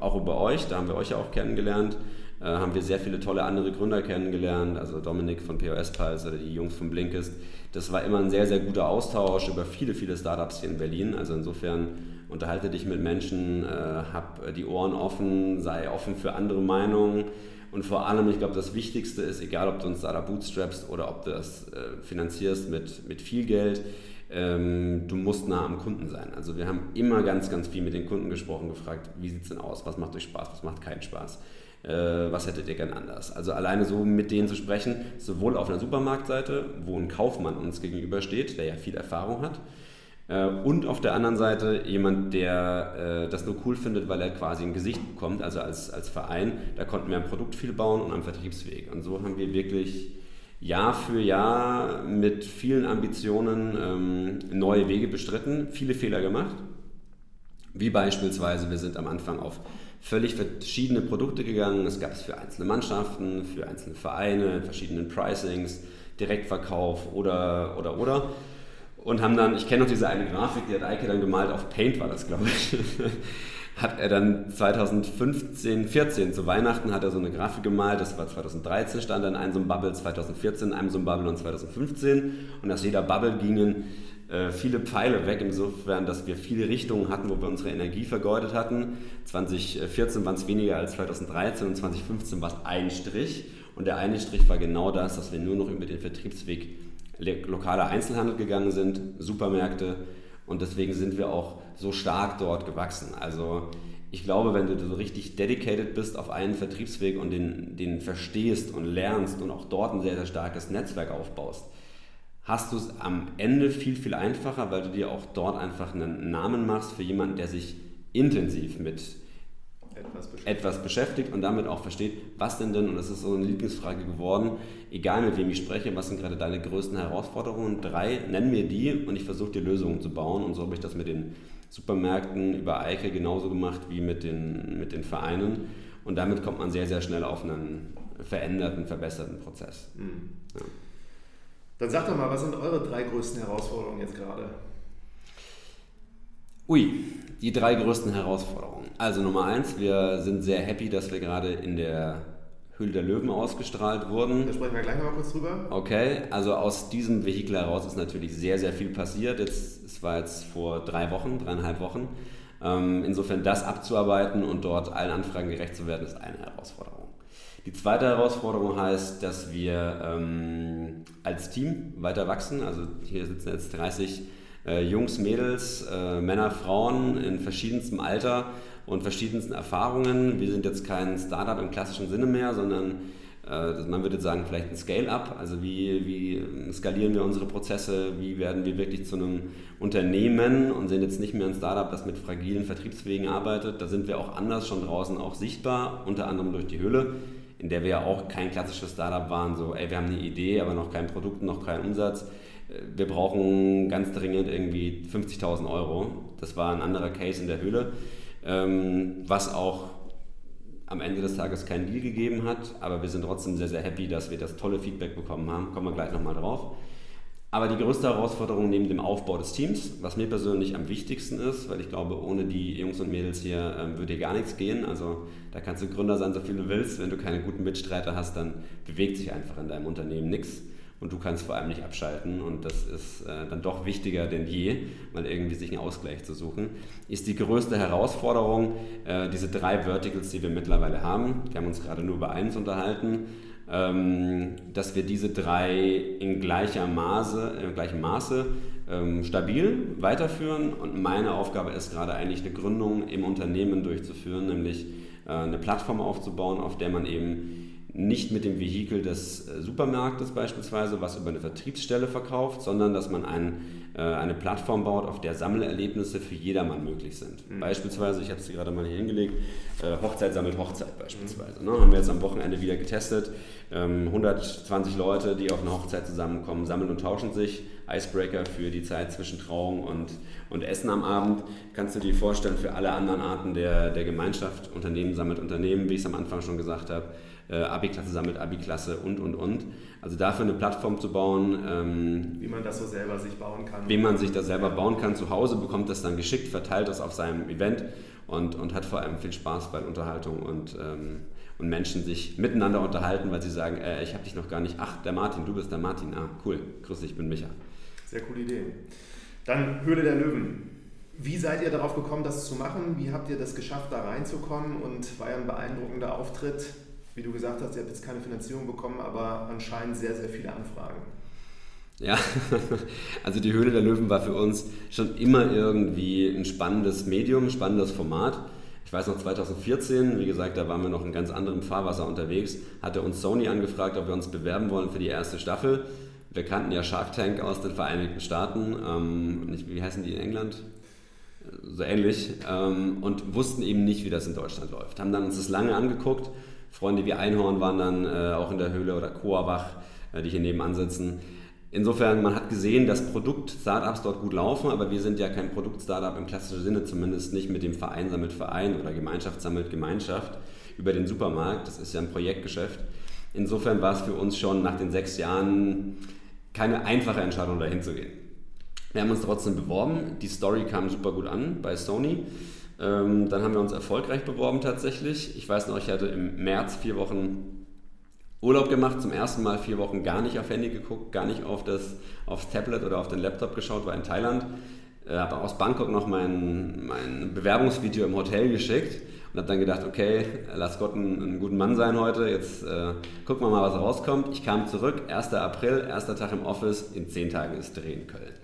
auch über euch, da haben wir euch ja auch kennengelernt. Äh, haben wir sehr viele tolle andere Gründer kennengelernt, also Dominik von POS Pulse oder die Jungs von Blinkist. Das war immer ein sehr, sehr guter Austausch über viele, viele Startups hier in Berlin. Also insofern unterhalte dich mit Menschen, äh, hab die Ohren offen, sei offen für andere Meinungen. Und vor allem, ich glaube, das Wichtigste ist, egal ob du ein Startup bootstrappst oder ob du das äh, finanzierst mit, mit viel Geld, ähm, du musst nah am Kunden sein. Also wir haben immer ganz, ganz viel mit den Kunden gesprochen, gefragt, wie sieht es denn aus, was macht euch Spaß, was macht keinen Spaß was hättet ihr gern anders? Also alleine so mit denen zu sprechen, sowohl auf einer Supermarktseite, wo ein Kaufmann uns gegenübersteht, der ja viel Erfahrung hat, äh, und auf der anderen Seite jemand, der äh, das nur cool findet, weil er quasi ein Gesicht bekommt, also als, als Verein, da konnten wir am Produkt viel bauen und am Vertriebsweg. Und so haben wir wirklich Jahr für Jahr mit vielen Ambitionen ähm, neue Wege bestritten, viele Fehler gemacht. Wie beispielsweise, wir sind am Anfang auf völlig verschiedene Produkte gegangen. Es gab es für einzelne Mannschaften, für einzelne Vereine, verschiedenen Pricings, Direktverkauf oder, oder, oder. Und haben dann, ich kenne noch diese eine Grafik, die hat Eike dann gemalt, auf Paint war das, glaube ich. hat er dann 2015, 14 zu Weihnachten hat er so eine Grafik gemalt, das war 2013, stand dann in einem so ein Bubble, 2014 in einem so ein Bubble und 2015 und aus jeder Bubble gingen äh, viele Pfeile weg, insofern, dass wir viele Richtungen hatten, wo wir unsere Energie vergeudet hatten. 2014 waren es weniger als 2013 und 2015 war es ein Strich. Und der eine Strich war genau das, dass wir nur noch über den Vertriebsweg lokaler Einzelhandel gegangen sind, Supermärkte. Und deswegen sind wir auch so stark dort gewachsen. Also ich glaube, wenn du so richtig dedicated bist auf einen Vertriebsweg und den, den verstehst und lernst und auch dort ein sehr, sehr starkes Netzwerk aufbaust, hast du es am Ende viel, viel einfacher, weil du dir auch dort einfach einen Namen machst für jemanden, der sich intensiv mit etwas beschäftigt. etwas beschäftigt, und damit auch versteht, was denn denn, und das ist so eine Lieblingsfrage geworden, egal mit wem ich spreche, was sind gerade deine größten Herausforderungen? Drei, nenn mir die und ich versuche dir Lösungen zu bauen. Und so habe ich das mit den Supermärkten über Eike genauso gemacht wie mit den, mit den Vereinen. Und damit kommt man sehr, sehr schnell auf einen veränderten, verbesserten Prozess. Mhm. Ja. Dann sag doch mal, was sind eure drei größten Herausforderungen jetzt gerade? Ui, die drei größten Herausforderungen. Also Nummer eins, wir sind sehr happy, dass wir gerade in der Höhle der Löwen ausgestrahlt wurden. Da sprechen wir gleich mal kurz drüber. Okay, also aus diesem Vehikel heraus ist natürlich sehr, sehr viel passiert. Jetzt, es war jetzt vor drei Wochen, dreieinhalb Wochen. Ähm, insofern das abzuarbeiten und dort allen Anfragen gerecht zu werden, ist eine Herausforderung. Die zweite Herausforderung heißt, dass wir ähm, als Team weiter wachsen. Also hier sitzen jetzt 30 äh, Jungs, Mädels, äh, Männer, Frauen in verschiedenstem Alter und verschiedensten Erfahrungen. Wir sind jetzt kein Startup im klassischen Sinne mehr, sondern äh, man würde sagen, vielleicht ein Scale-up. Also wie, wie skalieren wir unsere Prozesse, wie werden wir wirklich zu einem Unternehmen und sind jetzt nicht mehr ein Startup, das mit fragilen Vertriebswegen arbeitet. Da sind wir auch anders schon draußen auch sichtbar, unter anderem durch die Hülle in der wir ja auch kein klassisches Startup waren, so, ey, wir haben eine Idee, aber noch kein Produkt, noch keinen Umsatz. Wir brauchen ganz dringend irgendwie 50.000 Euro. Das war ein anderer Case in der Höhle, ähm, was auch am Ende des Tages keinen Deal gegeben hat, aber wir sind trotzdem sehr, sehr happy, dass wir das tolle Feedback bekommen haben. Kommen wir gleich nochmal drauf. Aber die größte Herausforderung neben dem Aufbau des Teams, was mir persönlich am wichtigsten ist, weil ich glaube, ohne die Jungs und Mädels hier ähm, würde hier gar nichts gehen. Also da kannst du Gründer sein, so viel du willst. Wenn du keine guten Mitstreiter hast, dann bewegt sich einfach in deinem Unternehmen nichts. Und du kannst vor allem nicht abschalten. Und das ist äh, dann doch wichtiger denn je, mal irgendwie sich einen Ausgleich zu suchen. Ist die größte Herausforderung, äh, diese drei Verticals, die wir mittlerweile haben. Wir haben uns gerade nur über eins unterhalten dass wir diese drei in gleicher Maße, in gleichem Maße ähm, stabil weiterführen. Und meine Aufgabe ist gerade eigentlich eine Gründung im Unternehmen durchzuführen, nämlich äh, eine Plattform aufzubauen, auf der man eben nicht mit dem Vehikel des äh, Supermarktes beispielsweise, was über eine Vertriebsstelle verkauft, sondern dass man ein, äh, eine Plattform baut, auf der Sammelerlebnisse für jedermann möglich sind. Mhm. Beispielsweise, ich habe es gerade mal hier hingelegt, äh, Hochzeit sammelt Hochzeit beispielsweise. Ne? Haben wir jetzt am Wochenende wieder getestet. Ähm, 120 Leute, die auf eine Hochzeit zusammenkommen, sammeln und tauschen sich. Icebreaker für die Zeit zwischen Trauung und, und Essen am Abend. Kannst du dir vorstellen, für alle anderen Arten der, der Gemeinschaft, Unternehmen sammelt Unternehmen, wie ich es am Anfang schon gesagt habe äh, Abi-Klasse sammelt Abi-Klasse und, und, und. Also dafür eine Plattform zu bauen. Ähm, wie man das so selber sich bauen kann. Wie man sich das selber bauen kann zu Hause, bekommt das dann geschickt, verteilt das auf seinem Event und, und hat vor allem viel Spaß bei Unterhaltung und, ähm, und Menschen sich miteinander unterhalten, weil sie sagen, äh, ich habe dich noch gar nicht, ach, der Martin, du bist der Martin, ah, cool, grüß dich, ich bin Micha. Sehr coole Idee. Dann Höhle der Löwen. Wie seid ihr darauf gekommen, das zu machen? Wie habt ihr das geschafft, da reinzukommen? Und war ja ein beeindruckender Auftritt wie du gesagt hast, ihr habt jetzt keine Finanzierung bekommen, aber anscheinend sehr, sehr viele Anfragen. Ja, also die Höhle der Löwen war für uns schon immer irgendwie ein spannendes Medium, ein spannendes Format. Ich weiß noch 2014, wie gesagt, da waren wir noch in ganz anderem Fahrwasser unterwegs, hatte uns Sony angefragt, ob wir uns bewerben wollen für die erste Staffel. Wir kannten ja Shark Tank aus den Vereinigten Staaten, ähm, wie heißen die in England? So ähnlich, ähm, und wussten eben nicht, wie das in Deutschland läuft. Haben dann uns das lange angeguckt Freunde wie Einhorn waren dann äh, auch in der Höhle oder Coawach, äh, die hier nebenan sitzen. Insofern, man hat gesehen, dass Produkt-Startups dort gut laufen, aber wir sind ja kein Produkt-Startup im klassischen Sinne, zumindest nicht mit dem Verein sammelt Verein oder Gemeinschaft sammelt Gemeinschaft über den Supermarkt. Das ist ja ein Projektgeschäft. Insofern war es für uns schon nach den sechs Jahren keine einfache Entscheidung, dahin zu gehen. Wir haben uns trotzdem beworben. Die Story kam super gut an bei Sony. Ähm, dann haben wir uns erfolgreich beworben tatsächlich. Ich weiß noch, ich hatte im März vier Wochen Urlaub gemacht, zum ersten Mal vier Wochen gar nicht auf Handy geguckt, gar nicht auf das, aufs Tablet oder auf den Laptop geschaut, war in Thailand. Äh, habe aus Bangkok noch mein, mein Bewerbungsvideo im Hotel geschickt und habe dann gedacht, okay, lass Gott einen, guten Mann sein heute, jetzt äh, gucken wir mal, was rauskommt. Ich kam zurück, 1. April, erster Tag im Office, in zehn Tagen ist Dreh in Köln.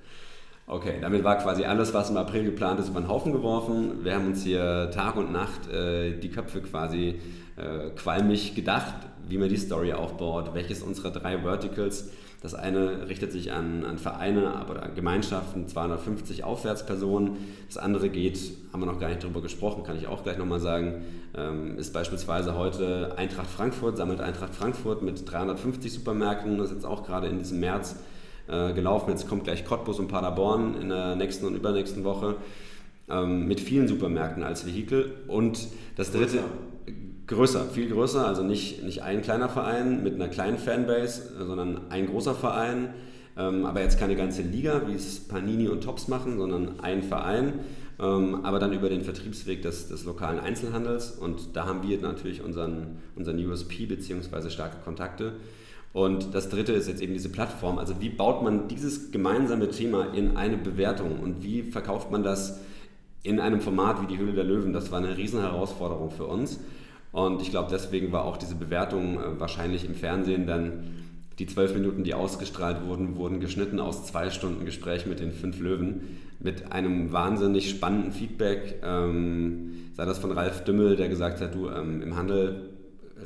Okay, damit war quasi alles, was im April geplant ist, über den Haufen geworfen. Wir haben uns hier Tag und Nacht äh, die Köpfe quasi äh, qualmig gedacht, wie man die Story aufbaut, welches unserer drei Verticals. Das eine richtet sich an, an Vereine, aber an Gemeinschaften, 250 Aufwärtspersonen. Das andere geht, haben wir noch gar nicht drüber gesprochen, kann ich auch gleich nochmal sagen, ähm, ist beispielsweise heute Eintracht Frankfurt, sammelt Eintracht Frankfurt mit 350 Supermärkten. Das ist jetzt auch gerade in diesem März äh, gelaufen. Jetzt kommt gleich Cottbus und Paderborn in der nächsten und übernächsten Woche ähm, mit vielen Supermärkten als Vehikel. Und das dritte, größer, viel größer, also nicht, nicht ein kleiner Verein mit einer kleinen Fanbase, sondern ein großer Verein. Ähm, aber jetzt keine ganze Liga, wie es Panini und Tops machen, sondern ein Verein. Ähm, aber dann über den Vertriebsweg des, des lokalen Einzelhandels. Und da haben wir natürlich unseren, unseren USP bzw. starke Kontakte. Und das dritte ist jetzt eben diese Plattform. Also wie baut man dieses gemeinsame Thema in eine Bewertung und wie verkauft man das in einem Format wie die Höhle der Löwen? Das war eine riesen Herausforderung für uns. Und ich glaube, deswegen war auch diese Bewertung äh, wahrscheinlich im Fernsehen dann die zwölf Minuten, die ausgestrahlt wurden, wurden geschnitten aus zwei Stunden Gespräch mit den fünf Löwen mit einem wahnsinnig spannenden Feedback. Ähm, sei das von Ralf Dümmel, der gesagt hat, du ähm, im Handel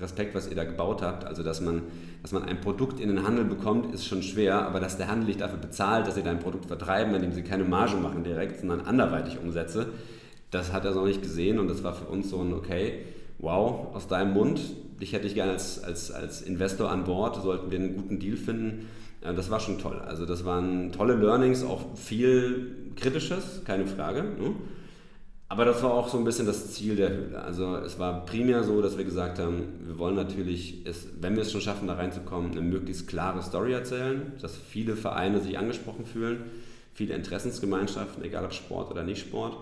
Respekt, was ihr da gebaut habt. Also, dass man, dass man ein Produkt in den Handel bekommt, ist schon schwer, aber dass der Handel dich dafür bezahlt, dass sie dein Produkt vertreiben, indem sie keine Marge machen direkt, sondern anderweitig Umsätze, das hat er so nicht gesehen und das war für uns so ein, okay, wow, aus deinem Mund, dich hätte ich gerne als, als, als Investor an Bord, sollten wir einen guten Deal finden. Das war schon toll. Also das waren tolle Learnings, auch viel Kritisches, keine Frage. Ne? Aber das war auch so ein bisschen das Ziel der Höhle. Also es war primär so, dass wir gesagt haben, wir wollen natürlich, es, wenn wir es schon schaffen, da reinzukommen, eine möglichst klare Story erzählen, dass viele Vereine sich angesprochen fühlen, viele Interessensgemeinschaften, egal ob Sport oder nicht Sport.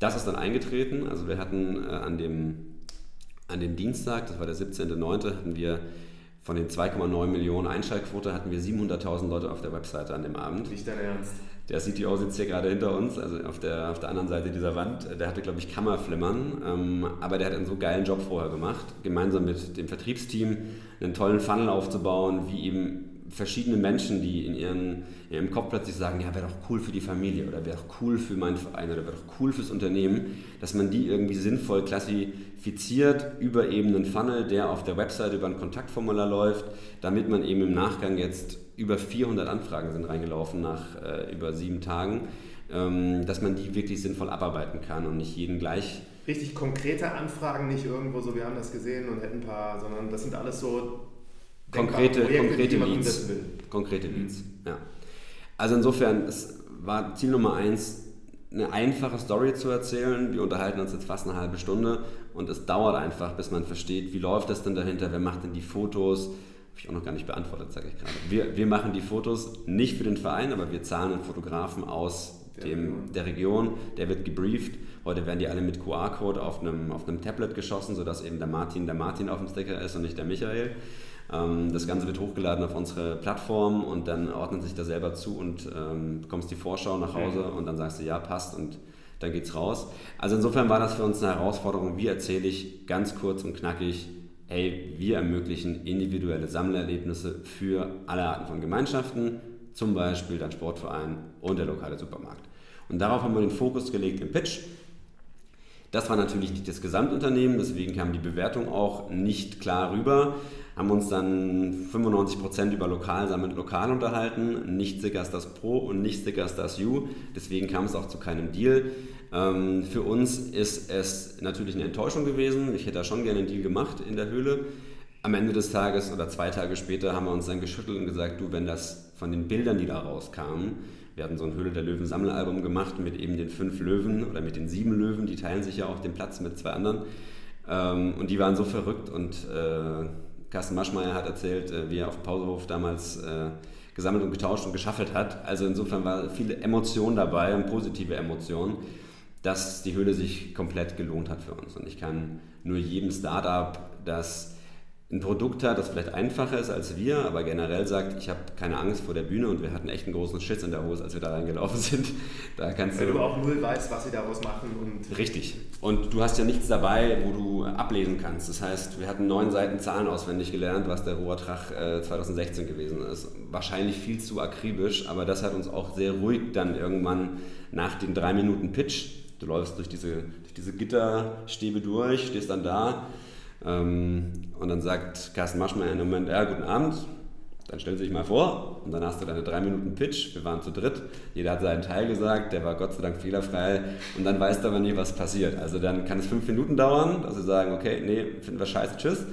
Das ist dann eingetreten. Also wir hatten äh, an, dem, an dem Dienstag, das war der 17.09., hatten wir von den 2,9 Millionen Einschaltquote hatten wir 700.000 Leute auf der Webseite an dem Abend. Nicht dein Ernst? Der CTO sitzt hier gerade hinter uns, also auf der, auf der anderen Seite dieser Wand. Der hatte, glaube ich, Kammerflimmern, ähm, aber der hat einen so geilen Job vorher gemacht, gemeinsam mit dem Vertriebsteam einen tollen Funnel aufzubauen, wie eben verschiedene Menschen, die in, ihren, in ihrem Kopf plötzlich sagen, ja, wäre doch cool für die Familie oder wäre doch cool für meinen Verein oder wäre doch cool fürs Unternehmen, dass man die irgendwie sinnvoll klassifiziert über eben einen Funnel, der auf der Website über ein Kontaktformular läuft, damit man eben im Nachgang jetzt über 400 Anfragen sind reingelaufen nach äh, über sieben Tagen, ähm, dass man die wirklich sinnvoll abarbeiten kann und nicht jeden gleich richtig konkrete Anfragen, nicht irgendwo so, wir haben das gesehen und hätten ein paar, sondern das sind alles so konkrete, Projekte, konkrete Leads. Konkrete Leads, ja. Also insofern, es war Ziel Nummer eins, eine einfache Story zu erzählen. Wir unterhalten uns jetzt fast eine halbe Stunde und es dauert einfach, bis man versteht, wie läuft das denn dahinter, wer macht denn die Fotos. Habe ich auch noch gar nicht beantwortet, sage ich gerade. Wir, wir machen die Fotos nicht für den Verein, aber wir zahlen einen Fotografen aus der, dem, Region. der Region, der wird gebrieft. Heute werden die alle mit QR-Code auf einem, auf einem Tablet geschossen, sodass eben der Martin der Martin auf dem Sticker ist und nicht der Michael. Ähm, das Ganze wird hochgeladen auf unsere Plattform und dann ordnet sich da selber zu und ähm, bekommst die Vorschau nach Hause und dann sagst du, ja, passt und dann geht's raus. Also insofern war das für uns eine Herausforderung. Wie erzähle ich ganz kurz und knackig, hey, wir ermöglichen individuelle Sammlerlebnisse für alle Arten von Gemeinschaften, zum Beispiel dein Sportverein und der lokale Supermarkt. Und darauf haben wir den Fokus gelegt im Pitch. Das war natürlich nicht das Gesamtunternehmen, deswegen kam die Bewertung auch nicht klar rüber haben uns dann 95% über Lokal damit Lokal unterhalten, nicht Stickers das Pro und nicht Stickers das U. Deswegen kam es auch zu keinem Deal. Ähm, für uns ist es natürlich eine Enttäuschung gewesen. Ich hätte da schon gerne einen Deal gemacht in der Höhle. Am Ende des Tages oder zwei Tage später haben wir uns dann geschüttelt und gesagt, du, wenn das von den Bildern, die da rauskamen, wir hatten so ein Höhle der Löwen Sammelalbum gemacht mit eben den fünf Löwen oder mit den sieben Löwen, die teilen sich ja auch den Platz mit zwei anderen. Ähm, und die waren so verrückt und äh, Carsten Maschmeyer hat erzählt, äh, wie er auf dem Pausehof damals äh, gesammelt und getauscht und geschaffelt hat. Also insofern war viele Emotionen dabei und positive Emotionen, dass die Höhle sich komplett gelohnt hat für uns. Und ich kann nur jedem Startup, das ein Produkt hat, das vielleicht einfacher ist als wir, aber generell sagt, ich habe keine Angst vor der Bühne und wir hatten echt einen großen Schiss in der Hose, als wir da reingelaufen sind. Da kannst Weil du, du auch null weißt, was sie daraus machen. Und richtig. Und du hast ja nichts dabei, wo du ablesen kannst. Das heißt, wir hatten neun Seiten Zahlen auswendig gelernt, was der Rohrtrag äh, 2016 gewesen ist. Wahrscheinlich viel zu akribisch, aber das hat uns auch sehr ruhig dann irgendwann nach den drei Minuten Pitch, du läufst durch diese, durch diese Gitterstäbe durch, stehst dann da ähm, und dann sagt Carsten Maschmeyer in einem Moment, ja, guten Abend, dann stellen Sie sich mal vor und dann hast du deine drei Minuten Pitch. Wir waren zu dritt, jeder hat seinen Teil gesagt, der war Gott sei Dank fehlerfrei und dann weißt du aber nie, was passiert. Also dann kann es fünf Minuten dauern, dass sie sagen, okay, nee, finden wir scheiße, tschüss.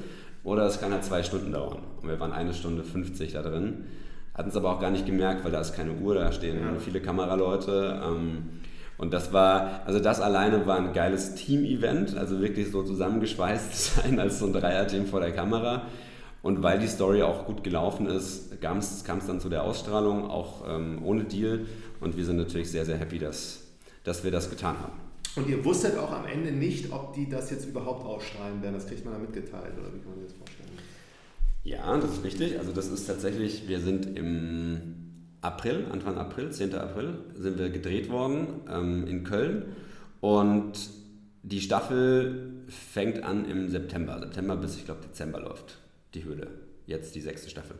Oder es kann halt zwei Stunden dauern. Und wir waren eine Stunde 50 da drin. Hatten es aber auch gar nicht gemerkt, weil da ist keine Uhr, da stehen ja. viele Kameraleute. Ähm, und das war, also das alleine war ein geiles Team-Event, also wirklich so zusammengeschweißt sein als so ein Dreier-Team vor der Kamera. Und weil die Story auch gut gelaufen ist, kam es dann zu der Ausstrahlung, auch ähm, ohne Deal. Und wir sind natürlich sehr, sehr happy, dass, dass wir das getan haben. Und ihr wusstet auch am Ende nicht, ob die das jetzt überhaupt ausstrahlen werden. Das kriegt man da mitgeteilt, oder wie kann man sich das vorstellen? Ja, das ist richtig. Also das ist tatsächlich, wir sind im April, Anfang April, 10. April, sind wir gedreht worden ähm, in Köln. Und die Staffel fängt an im September. September bis, ich glaube, Dezember läuft die Höhle. Jetzt die sechste Staffel.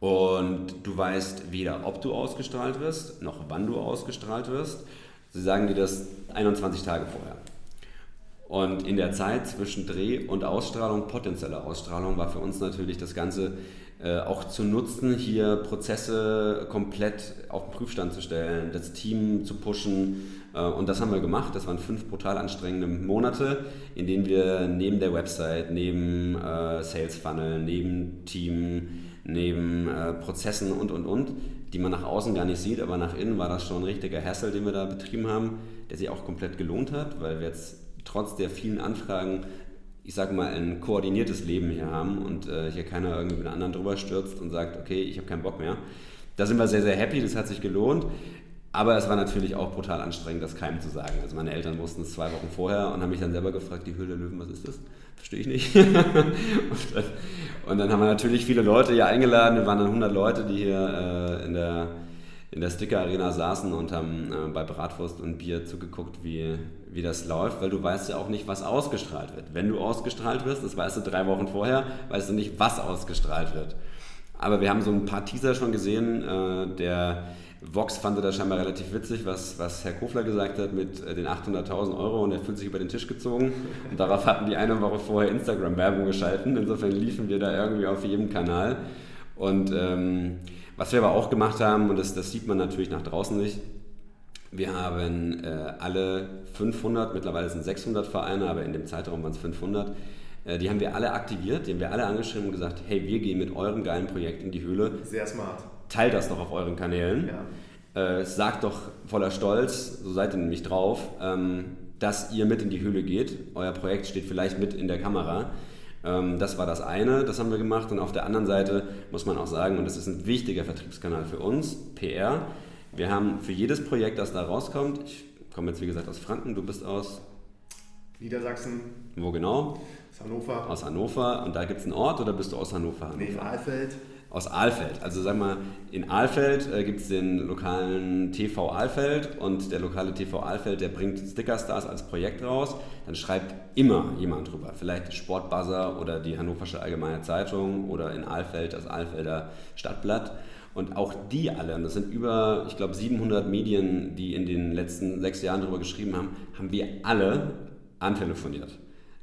Und du weißt weder, ob du ausgestrahlt wirst, noch wann du ausgestrahlt wirst. Sie sagen dir das 21 Tage vorher. Und in der Zeit zwischen Dreh und Ausstrahlung, potenzieller Ausstrahlung, war für uns natürlich das Ganze äh, auch zu nutzen, hier Prozesse komplett auf den Prüfstand zu stellen, das Team zu pushen. Äh, und das haben wir gemacht. Das waren fünf brutal anstrengende Monate, in denen wir neben der Website, neben äh, Sales Funnel, neben Team, neben äh, Prozessen und, und, und, die man nach außen gar nicht sieht, aber nach innen war das schon ein richtiger Hassel, den wir da betrieben haben, der sich auch komplett gelohnt hat, weil wir jetzt trotz der vielen Anfragen ich sage mal, ein koordiniertes Leben hier haben und äh, hier keiner irgendwie mit anderen drüber stürzt und sagt, okay, ich habe keinen Bock mehr. Da sind wir sehr, sehr happy, das hat sich gelohnt. Aber es war natürlich auch brutal anstrengend, das keinem zu sagen. Also meine Eltern wussten es zwei Wochen vorher und haben mich dann selber gefragt, die Höhle der Löwen, was ist das? Verstehe ich nicht. und, dann, und, dann, haben wir natürlich viele Leute hier eingeladen. Wir waren dann 100 Leute, die hier äh, in der in der Sticker-Arena saßen und haben äh, bei Bratwurst und Bier zugeguckt, wie, wie das läuft, weil du weißt ja auch nicht, was ausgestrahlt wird. Wenn du ausgestrahlt wirst, das weißt du drei Wochen vorher, weißt du nicht, was ausgestrahlt wird. Aber wir haben so ein paar Teaser schon gesehen. Äh, der Vox fand das scheinbar relativ witzig, was, was Herr Kofler gesagt hat mit äh, den 800.000 Euro und er fühlt sich über den Tisch gezogen. Und darauf hatten die eine Woche vorher Instagram-Werbung geschalten. Insofern liefen wir da irgendwie auf jedem Kanal. Und ähm, was wir aber auch gemacht haben, und das, das sieht man natürlich nach draußen nicht, wir haben äh, alle 500, mittlerweile sind 600 Vereine, aber in dem Zeitraum waren es 500, äh, die haben wir alle aktiviert, die haben wir alle angeschrieben und gesagt, hey, wir gehen mit eurem geilen Projekt in die Höhle. Sehr smart. Teilt das doch auf euren Kanälen. Ja. Äh, sagt doch voller Stolz, so seid ihr nämlich drauf, ähm, dass ihr mit in die Höhle geht. Euer Projekt steht vielleicht mit in der Kamera. Ähm, das war das eine, das haben wir gemacht. Und auf der anderen Seite muss man auch sagen, und das ist ein wichtiger Vertriebskanal für uns, PR. Wir haben für jedes Projekt, das da rauskommt, ich komme jetzt wie gesagt aus Franken, du bist aus Niedersachsen. Wo genau? Aus Hannover. Aus Hannover. Und da gibt es einen Ort oder bist du aus Hannover? Hannover? Nee, Alfeld aus Alfeld. Also sag mal, in Alfeld äh, gibt es den lokalen TV Alfeld und der lokale TV Alfeld, der bringt Stickerstars als Projekt raus. Dann schreibt immer jemand drüber. Vielleicht Sportbuzzer oder die Hannoversche Allgemeine Zeitung oder in Alfeld das Alfelder Stadtblatt. Und auch die alle, und das sind über, ich glaube, 700 Medien, die in den letzten sechs Jahren darüber geschrieben haben, haben wir alle antelefoniert.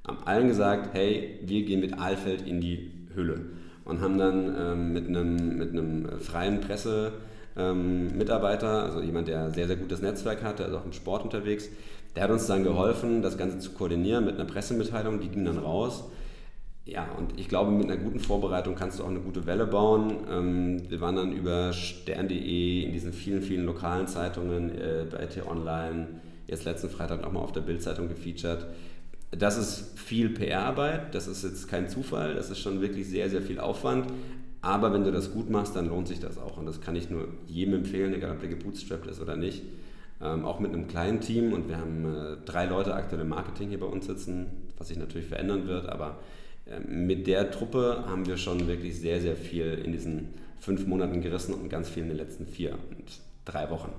Haben allen gesagt, hey, wir gehen mit Alfeld in die Hülle und haben dann ähm, mit, einem, mit einem freien Presse ähm, also jemand, der sehr, sehr gutes Netzwerk hat, der ist auch im Sport unterwegs, der hat uns dann geholfen, das Ganze zu koordinieren mit einer Pressemitteilung, die ging dann raus. Ja, und ich glaube, mit einer guten Vorbereitung kannst du auch eine gute Welle bauen. Ähm, wir waren dann über stern.de in diesen vielen, vielen lokalen Zeitungen, äh, bei T-Online, jetzt letzten Freitag auch mal auf der Bildzeitung gefeatured das ist viel PR-Arbeit, das ist jetzt kein Zufall, das ist schon wirklich sehr, sehr viel Aufwand. Aber wenn du das gut machst, dann lohnt sich das auch. Und das kann ich nur jedem empfehlen, egal ob der gebootstrapped ist oder nicht. Ähm, auch mit einem kleinen Team und wir haben äh, drei Leute aktuell im Marketing hier bei uns sitzen, was sich natürlich verändern wird. Aber mit der Truppe haben wir schon wirklich sehr, sehr viel in diesen fünf Monaten gerissen und ganz viel in den letzten vier und drei Wochen.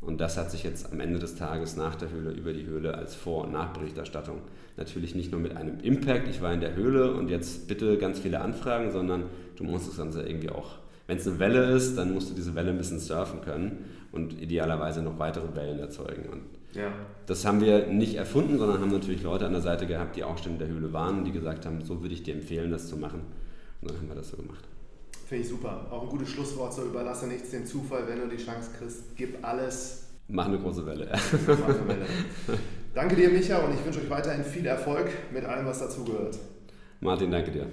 Und das hat sich jetzt am Ende des Tages nach der Höhle über die Höhle als Vor- und Nachberichterstattung natürlich nicht nur mit einem Impact, ich war in der Höhle und jetzt bitte ganz viele Anfragen, sondern du musst das Ganze irgendwie auch, wenn es eine Welle ist, dann musst du diese Welle ein bisschen surfen können und idealerweise noch weitere Wellen erzeugen. Und ja. das haben wir nicht erfunden, sondern haben natürlich Leute an der Seite gehabt, die auch schon in der Höhle waren und die gesagt haben, so würde ich dir empfehlen, das zu machen. Und dann haben wir das so gemacht. Finde ich super. Auch ein gutes Schlusswort, so überlasse nichts dem Zufall, wenn du die Chance kriegst, gib alles. Mach eine große Welle. Mach eine Welle. Danke dir, Micha, und ich wünsche euch weiterhin viel Erfolg mit allem, was dazugehört. Martin, danke dir.